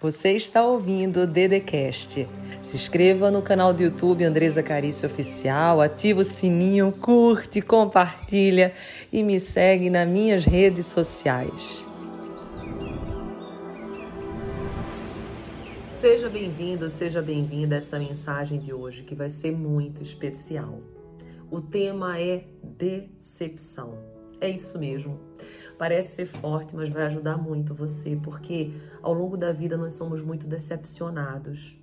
Você está ouvindo o Dedecast. Se inscreva no canal do YouTube Andresa Carício Oficial, ativa o sininho, curte, compartilha e me segue nas minhas redes sociais. Seja bem-vindo, seja bem-vinda a essa mensagem de hoje que vai ser muito especial. O tema é decepção. É isso mesmo. Parece ser forte, mas vai ajudar muito você, porque ao longo da vida nós somos muito decepcionados.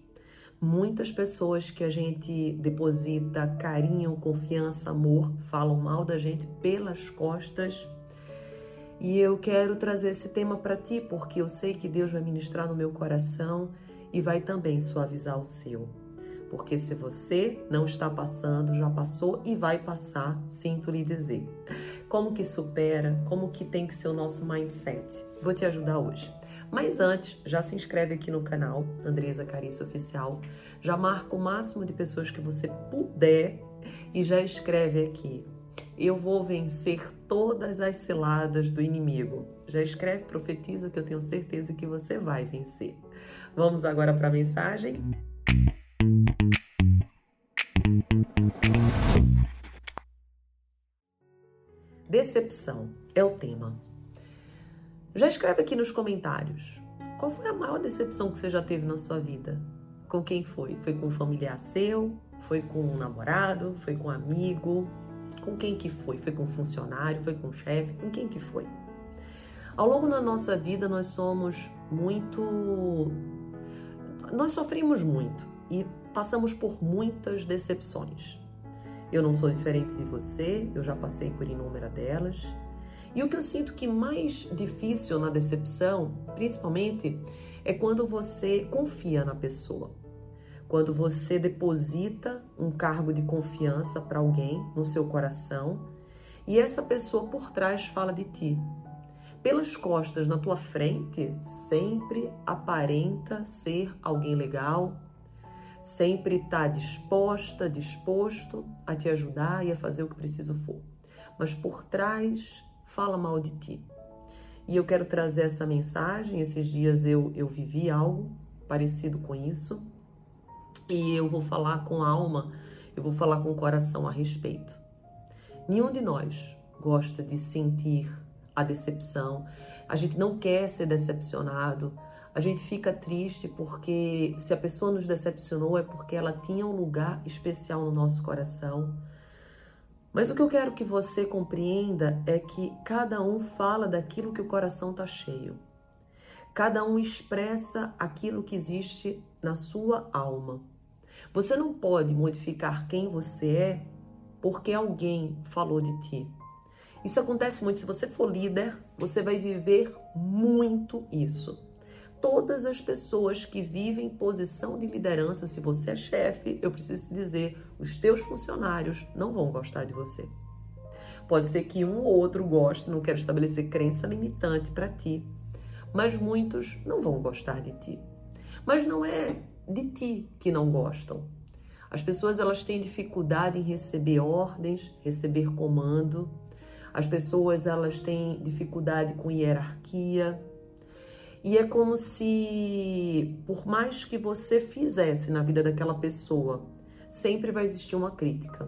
Muitas pessoas que a gente deposita carinho, confiança, amor, falam mal da gente pelas costas. E eu quero trazer esse tema para ti, porque eu sei que Deus vai ministrar no meu coração e vai também suavizar o seu. Porque se você não está passando, já passou e vai passar, sinto lhe dizer. Como que supera, como que tem que ser o nosso mindset. Vou te ajudar hoje. Mas antes, já se inscreve aqui no canal Andresa Carício Oficial, já marca o máximo de pessoas que você puder e já escreve aqui. Eu vou vencer todas as ciladas do inimigo. Já escreve, profetiza que eu tenho certeza que você vai vencer. Vamos agora para a mensagem? Decepção é o tema. Já escreve aqui nos comentários. Qual foi a maior decepção que você já teve na sua vida? Com quem foi? Foi com um familiar seu? Foi com um namorado? Foi com um amigo? Com quem que foi? Foi com um funcionário? Foi com um chefe? Com quem que foi? Ao longo da nossa vida nós somos muito nós sofremos muito e passamos por muitas decepções. Eu não sou diferente de você, eu já passei por inúmeras delas. E o que eu sinto que mais difícil na decepção, principalmente, é quando você confia na pessoa. Quando você deposita um cargo de confiança para alguém no seu coração e essa pessoa por trás fala de ti, pelas costas na tua frente sempre aparenta ser alguém legal, sempre está disposta, disposto a te ajudar e a fazer o que preciso for. Mas por trás fala mal de ti. E eu quero trazer essa mensagem. Esses dias eu, eu vivi algo parecido com isso. E eu vou falar com alma, eu vou falar com o coração a respeito. Nenhum de nós gosta de sentir a decepção. A gente não quer ser decepcionado. A gente fica triste porque se a pessoa nos decepcionou é porque ela tinha um lugar especial no nosso coração. Mas o que eu quero que você compreenda é que cada um fala daquilo que o coração está cheio. Cada um expressa aquilo que existe na sua alma. Você não pode modificar quem você é porque alguém falou de ti. Isso acontece muito. Se você for líder, você vai viver muito isso. Todas as pessoas que vivem em posição de liderança, se você é chefe, eu preciso te dizer, os teus funcionários não vão gostar de você. Pode ser que um ou outro goste, não quero estabelecer crença limitante para ti, mas muitos não vão gostar de ti. Mas não é de ti que não gostam. As pessoas elas têm dificuldade em receber ordens, receber comando, as pessoas elas têm dificuldade com hierarquia. E é como se, por mais que você fizesse na vida daquela pessoa, sempre vai existir uma crítica.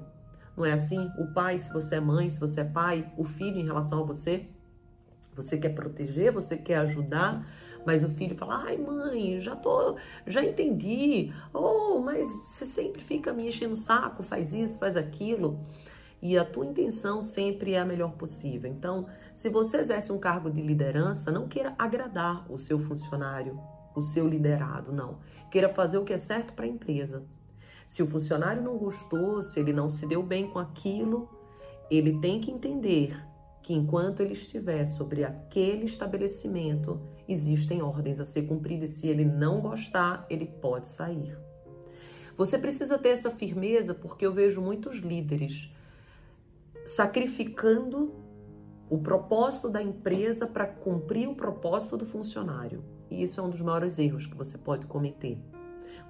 Não é assim? O pai, se você é mãe, se você é pai, o filho em relação a você, você quer proteger, você quer ajudar, mas o filho fala: "Ai, mãe, já tô, já entendi. Oh, mas você sempre fica me enchendo o saco, faz isso, faz aquilo" e a tua intenção sempre é a melhor possível. Então, se você exerce um cargo de liderança, não queira agradar o seu funcionário, o seu liderado, não. Queira fazer o que é certo para a empresa. Se o funcionário não gostou, se ele não se deu bem com aquilo, ele tem que entender que enquanto ele estiver sobre aquele estabelecimento, existem ordens a ser cumpridas. Se ele não gostar, ele pode sair. Você precisa ter essa firmeza porque eu vejo muitos líderes sacrificando o propósito da empresa para cumprir o propósito do funcionário. E isso é um dos maiores erros que você pode cometer.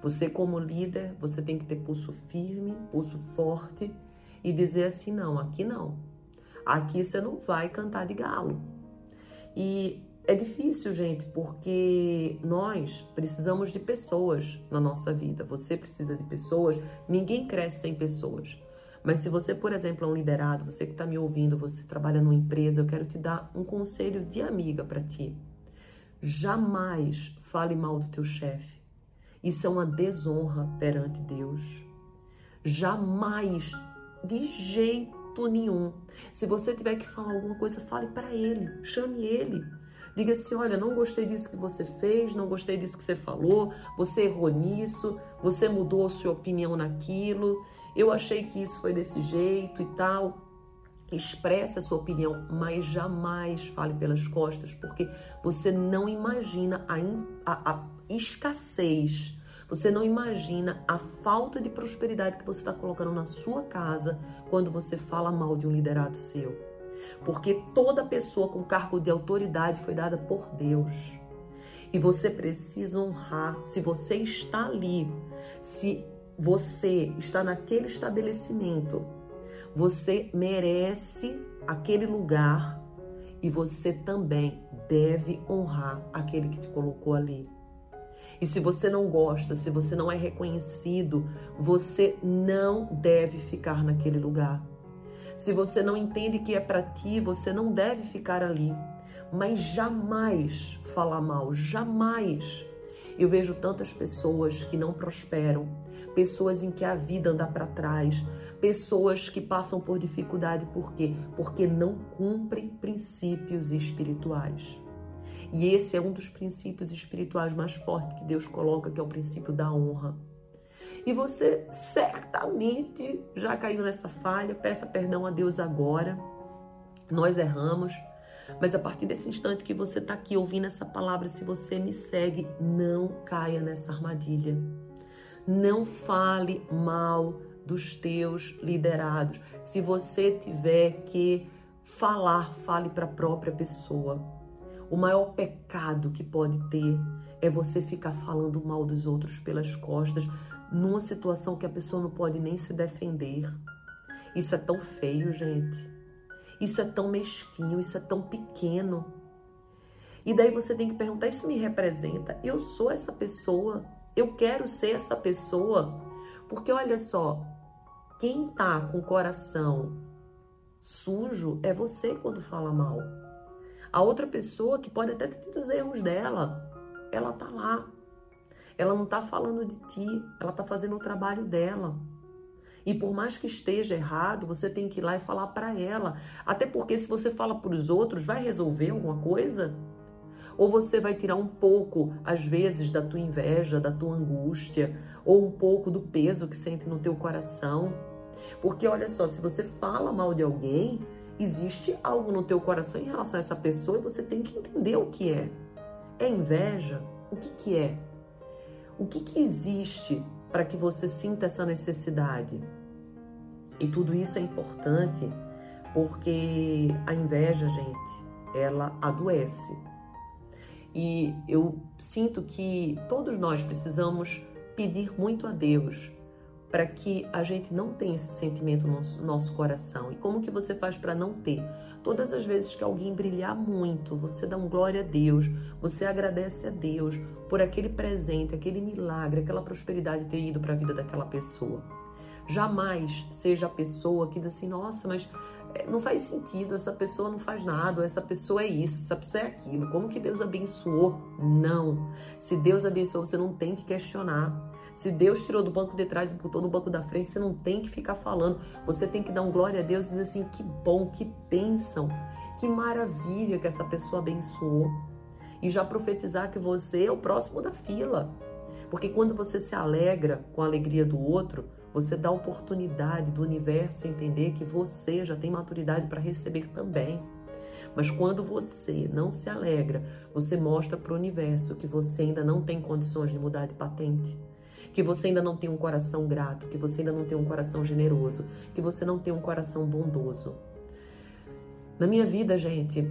Você, como líder, você tem que ter pulso firme, pulso forte e dizer assim: não, aqui não. Aqui você não vai cantar de galo. E é difícil, gente, porque nós precisamos de pessoas na nossa vida. Você precisa de pessoas, ninguém cresce sem pessoas. Mas se você, por exemplo, é um liderado, você que está me ouvindo, você trabalha numa empresa, eu quero te dar um conselho de amiga para ti. Jamais fale mal do teu chefe. Isso é uma desonra perante Deus. Jamais, de jeito nenhum. Se você tiver que falar alguma coisa, fale para ele, chame ele. Diga assim: olha, não gostei disso que você fez, não gostei disso que você falou, você errou nisso, você mudou sua opinião naquilo, eu achei que isso foi desse jeito e tal. Expresse a sua opinião, mas jamais fale pelas costas, porque você não imagina a, a, a escassez, você não imagina a falta de prosperidade que você está colocando na sua casa quando você fala mal de um liderado seu. Porque toda pessoa com cargo de autoridade foi dada por Deus. E você precisa honrar. Se você está ali, se você está naquele estabelecimento, você merece aquele lugar e você também deve honrar aquele que te colocou ali. E se você não gosta, se você não é reconhecido, você não deve ficar naquele lugar. Se você não entende que é para ti, você não deve ficar ali. Mas jamais falar mal, jamais. Eu vejo tantas pessoas que não prosperam, pessoas em que a vida anda para trás, pessoas que passam por dificuldade, por quê? Porque não cumprem princípios espirituais. E esse é um dos princípios espirituais mais fortes que Deus coloca, que é o princípio da honra. E você certamente já caiu nessa falha, peça perdão a Deus agora. Nós erramos, mas a partir desse instante que você está aqui ouvindo essa palavra, se você me segue, não caia nessa armadilha. Não fale mal dos teus liderados. Se você tiver que falar, fale para a própria pessoa. O maior pecado que pode ter é você ficar falando mal dos outros pelas costas, numa situação que a pessoa não pode nem se defender. Isso é tão feio, gente. Isso é tão mesquinho, isso é tão pequeno. E daí você tem que perguntar: isso me representa? Eu sou essa pessoa? Eu quero ser essa pessoa? Porque olha só, quem tá com o coração sujo é você quando fala mal. A outra pessoa que pode até ter tido os erros dela, ela tá lá. Ela não tá falando de ti, ela tá fazendo o trabalho dela. E por mais que esteja errado, você tem que ir lá e falar para ela. Até porque se você fala para os outros, vai resolver alguma coisa? Ou você vai tirar um pouco, às vezes, da tua inveja, da tua angústia, ou um pouco do peso que sente no teu coração. Porque olha só, se você fala mal de alguém, existe algo no teu coração em relação a essa pessoa e você tem que entender o que é. É inveja? O que que é? O que que existe para que você sinta essa necessidade? E tudo isso é importante porque a inveja, gente, ela adoece. E eu sinto que todos nós precisamos pedir muito a Deus para que a gente não tenha esse sentimento no nosso, coração. E como que você faz para não ter? Todas as vezes que alguém brilhar muito, você dá um glória a Deus, você agradece a Deus por aquele presente, aquele milagre, aquela prosperidade ter ido para a vida daquela pessoa. Jamais seja a pessoa que diz assim, nossa, mas eh, não faz sentido, essa pessoa não faz nada, essa pessoa é isso, essa pessoa é aquilo. Como que Deus abençoou? Não. Se Deus abençoou, você não tem que questionar. Se Deus tirou do banco de trás e botou no banco da frente, você não tem que ficar falando. Você tem que dar um glória a Deus e dizer assim: que bom, que bênção, que maravilha que essa pessoa abençoou. E já profetizar que você é o próximo da fila. Porque quando você se alegra com a alegria do outro, você dá oportunidade do universo entender que você já tem maturidade para receber também. Mas quando você não se alegra, você mostra para o universo que você ainda não tem condições de mudar de patente. Que você ainda não tem um coração grato, que você ainda não tem um coração generoso, que você não tem um coração bondoso. Na minha vida, gente,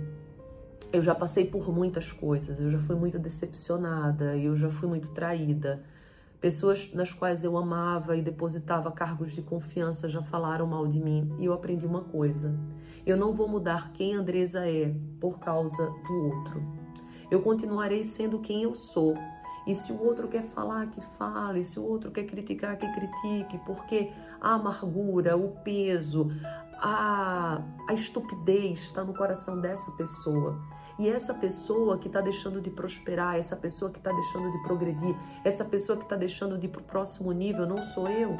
eu já passei por muitas coisas, eu já fui muito decepcionada, eu já fui muito traída. Pessoas nas quais eu amava e depositava cargos de confiança já falaram mal de mim e eu aprendi uma coisa: eu não vou mudar quem Andresa é por causa do outro. Eu continuarei sendo quem eu sou. E se o outro quer falar, que fale. Se o outro quer criticar, que critique. Porque a amargura, o peso, a, a estupidez está no coração dessa pessoa. E essa pessoa que está deixando de prosperar, essa pessoa que está deixando de progredir, essa pessoa que está deixando de ir para o próximo nível, não sou eu.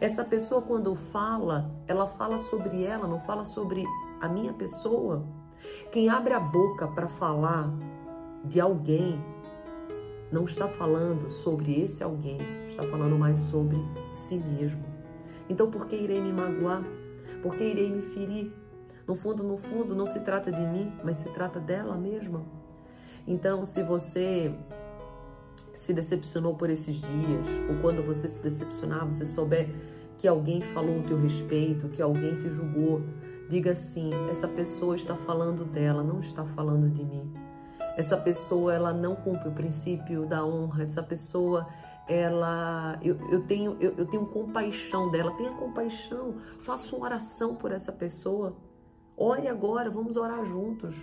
Essa pessoa, quando fala, ela fala sobre ela, não fala sobre a minha pessoa. Quem abre a boca para falar de alguém não está falando sobre esse alguém, está falando mais sobre si mesmo. Então, por que irei me magoar? Por que irei me ferir? No fundo, no fundo, não se trata de mim, mas se trata dela mesma. Então, se você se decepcionou por esses dias, ou quando você se decepcionar, você souber que alguém falou o teu respeito, que alguém te julgou, diga assim: essa pessoa está falando dela, não está falando de mim. Essa pessoa ela não cumpre o princípio da honra. Essa pessoa ela eu, eu tenho eu, eu tenho compaixão dela. Tenha compaixão. Faça uma oração por essa pessoa. Ore agora, vamos orar juntos.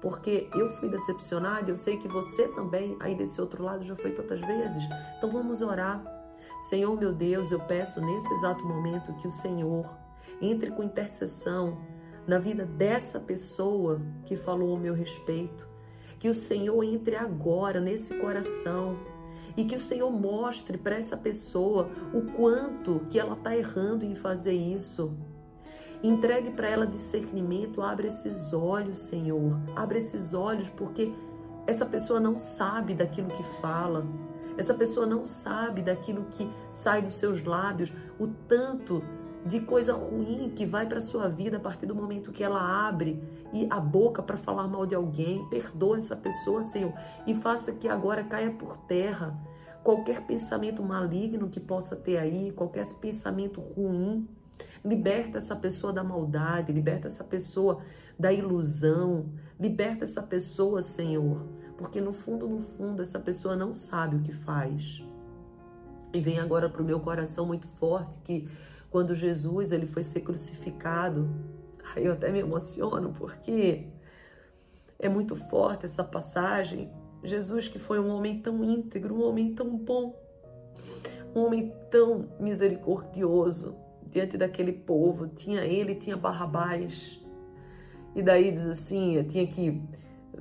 Porque eu fui decepcionada, eu sei que você também, aí desse outro lado, já foi tantas vezes. Então vamos orar. Senhor meu Deus, eu peço nesse exato momento que o Senhor entre com intercessão na vida dessa pessoa que falou ao meu respeito. Que o Senhor entre agora nesse coração e que o Senhor mostre para essa pessoa o quanto que ela está errando em fazer isso Entregue para ela discernimento, abre esses olhos, Senhor. Abre esses olhos porque essa pessoa não sabe daquilo que fala. Essa pessoa não sabe daquilo que sai dos seus lábios, o tanto de coisa ruim que vai para sua vida a partir do momento que ela abre e a boca para falar mal de alguém. Perdoa essa pessoa, Senhor, e faça que agora caia por terra qualquer pensamento maligno que possa ter aí, qualquer pensamento ruim Liberta essa pessoa da maldade, liberta essa pessoa da ilusão, liberta essa pessoa, Senhor, porque no fundo, no fundo, essa pessoa não sabe o que faz. E vem agora para o meu coração muito forte que quando Jesus ele foi ser crucificado, aí eu até me emociono porque é muito forte essa passagem. Jesus que foi um homem tão íntegro, um homem tão bom, um homem tão misericordioso, diante daquele povo. Tinha ele, tinha Barrabás. E daí diz assim, tinha que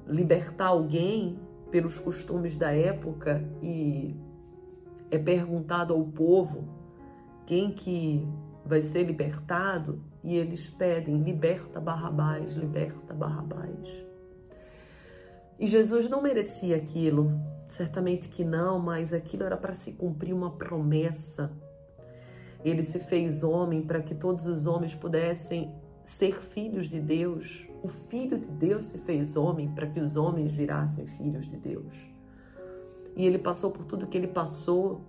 libertar alguém pelos costumes da época e é perguntado ao povo quem que vai ser libertado e eles pedem liberta Barrabás, liberta Barrabás. E Jesus não merecia aquilo, certamente que não, mas aquilo era para se cumprir uma promessa ele se fez homem para que todos os homens pudessem ser filhos de Deus. O Filho de Deus se fez homem para que os homens virassem filhos de Deus. E ele passou por tudo que ele passou,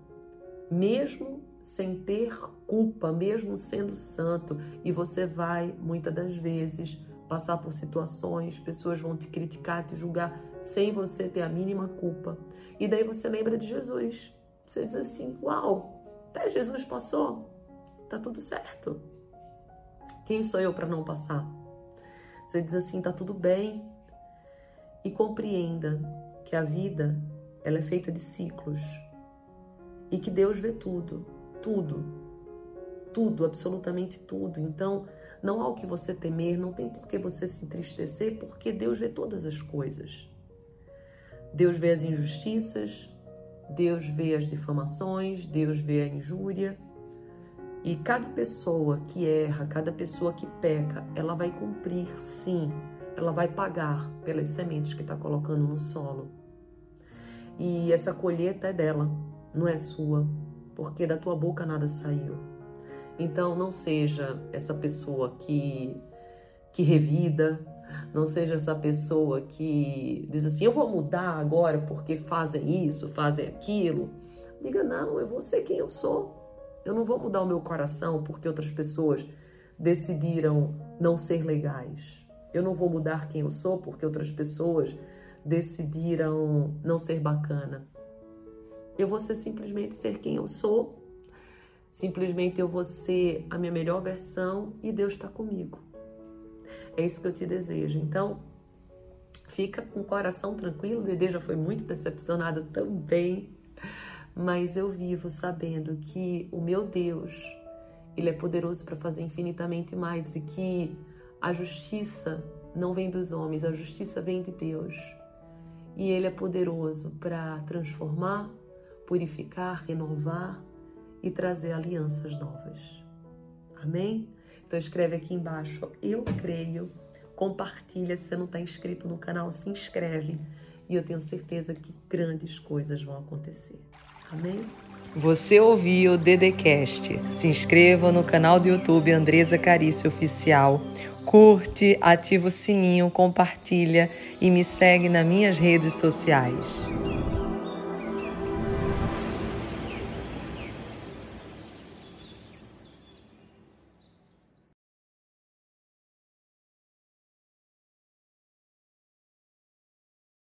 mesmo sem ter culpa, mesmo sendo santo. E você vai, muitas das vezes, passar por situações, pessoas vão te criticar, te julgar, sem você ter a mínima culpa. E daí você lembra de Jesus. Você diz assim: Uau, até Jesus passou, tá tudo certo. Quem sou eu para não passar? Você diz assim, tá tudo bem. E compreenda que a vida, ela é feita de ciclos. E que Deus vê tudo, tudo. Tudo, absolutamente tudo. Então, não há o que você temer, não tem por que você se entristecer, porque Deus vê todas as coisas. Deus vê as injustiças, Deus vê as difamações, Deus vê a injúria. E cada pessoa que erra, cada pessoa que peca, ela vai cumprir, sim, ela vai pagar pelas sementes que está colocando no solo. E essa colheita é dela, não é sua, porque da tua boca nada saiu. Então não seja essa pessoa que que revida, não seja essa pessoa que diz assim: eu vou mudar agora porque fazem isso, fazem aquilo. Diga: não, eu vou ser quem eu sou. Eu não vou mudar o meu coração porque outras pessoas decidiram não ser legais. Eu não vou mudar quem eu sou porque outras pessoas decidiram não ser bacana. Eu vou ser simplesmente ser quem eu sou. Simplesmente eu vou ser a minha melhor versão e Deus está comigo. É isso que eu te desejo. Então, fica com o coração tranquilo. O Dedê já foi muito decepcionado também, mas eu vivo sabendo que o meu Deus, ele é poderoso para fazer infinitamente mais e que a justiça não vem dos homens, a justiça vem de Deus. E ele é poderoso para transformar, purificar, renovar e trazer alianças novas. Amém? Então escreve aqui embaixo, eu creio, compartilha, se você não está inscrito no canal, se inscreve e eu tenho certeza que grandes coisas vão acontecer. Amém? Você ouviu o Dedecast. Se inscreva no canal do YouTube Andresa Carício Oficial. Curte, ativa o sininho, compartilha e me segue nas minhas redes sociais.